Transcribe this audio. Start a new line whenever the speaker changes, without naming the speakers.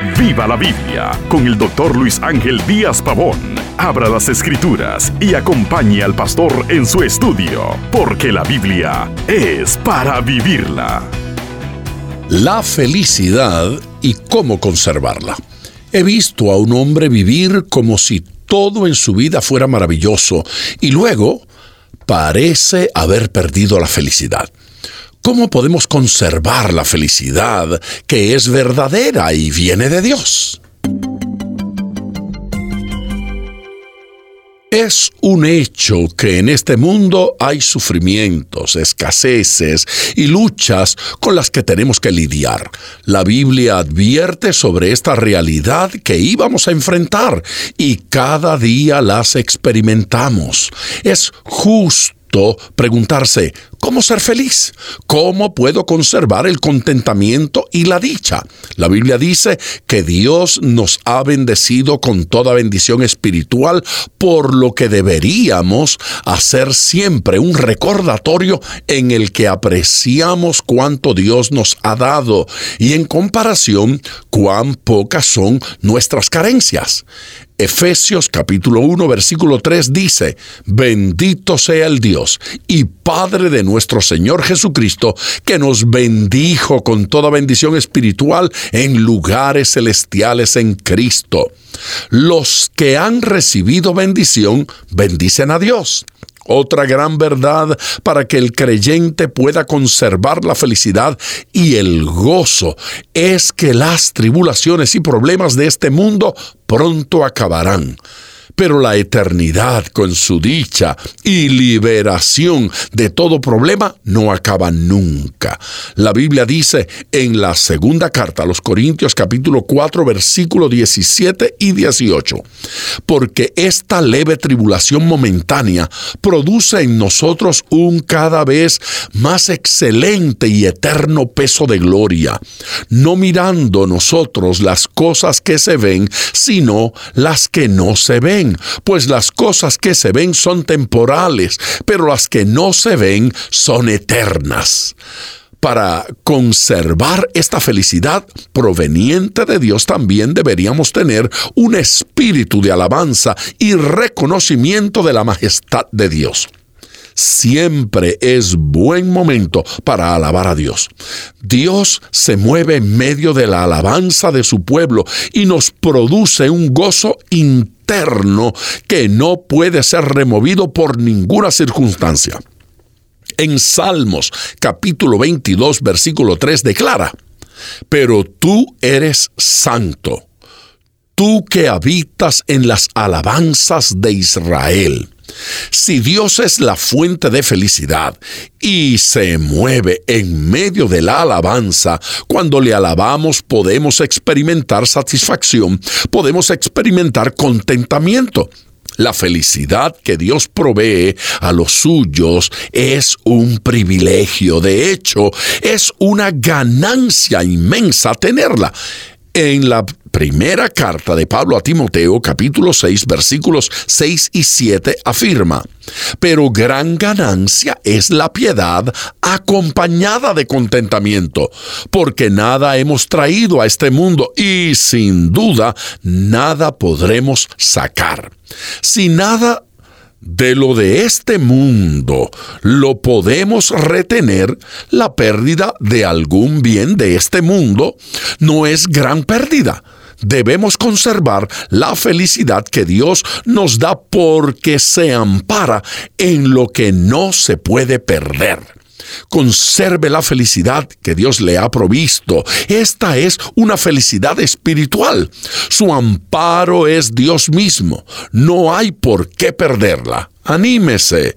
Viva la Biblia con el doctor Luis Ángel Díaz Pavón. Abra las escrituras y acompañe al pastor en su estudio, porque la Biblia es para vivirla.
La felicidad y cómo conservarla. He visto a un hombre vivir como si todo en su vida fuera maravilloso y luego parece haber perdido la felicidad. ¿Cómo podemos conservar la felicidad que es verdadera y viene de Dios? Es un hecho que en este mundo hay sufrimientos, escaseces y luchas con las que tenemos que lidiar. La Biblia advierte sobre esta realidad que íbamos a enfrentar y cada día las experimentamos. Es justo preguntarse, ¿cómo ser feliz? ¿Cómo puedo conservar el contentamiento y la dicha? La Biblia dice que Dios nos ha bendecido con toda bendición espiritual, por lo que deberíamos hacer siempre un recordatorio en el que apreciamos cuánto Dios nos ha dado y en comparación cuán pocas son nuestras carencias. Efesios capítulo 1 versículo 3 dice, bendito sea el Dios y Padre de nuestro Señor Jesucristo, que nos bendijo con toda bendición espiritual en lugares celestiales en Cristo. Los que han recibido bendición, bendicen a Dios. Otra gran verdad para que el creyente pueda conservar la felicidad y el gozo. Es que las tribulaciones y problemas de este mundo pronto acabarán pero la eternidad con su dicha y liberación de todo problema no acaba nunca. La Biblia dice en la segunda carta a los Corintios capítulo 4 versículo 17 y 18, porque esta leve tribulación momentánea produce en nosotros un cada vez más excelente y eterno peso de gloria, no mirando nosotros las cosas que se ven, sino las que no se ven pues las cosas que se ven son temporales, pero las que no se ven son eternas. Para conservar esta felicidad proveniente de Dios también deberíamos tener un espíritu de alabanza y reconocimiento de la majestad de Dios siempre es buen momento para alabar a Dios. Dios se mueve en medio de la alabanza de su pueblo y nos produce un gozo interno que no puede ser removido por ninguna circunstancia. En Salmos capítulo 22 versículo 3 declara, pero tú eres santo, tú que habitas en las alabanzas de Israel. Si Dios es la fuente de felicidad y se mueve en medio de la alabanza, cuando le alabamos podemos experimentar satisfacción, podemos experimentar contentamiento. La felicidad que Dios provee a los suyos es un privilegio. De hecho, es una ganancia inmensa tenerla. En la primera carta de Pablo a Timoteo, capítulo 6, versículos 6 y 7, afirma, pero gran ganancia es la piedad acompañada de contentamiento, porque nada hemos traído a este mundo y sin duda nada podremos sacar. Si nada de lo de este mundo lo podemos retener, la pérdida de algún bien de este mundo no es gran pérdida. Debemos conservar la felicidad que Dios nos da porque se ampara en lo que no se puede perder. Conserve la felicidad que Dios le ha provisto. Esta es una felicidad espiritual. Su amparo es Dios mismo. No hay por qué perderla. Anímese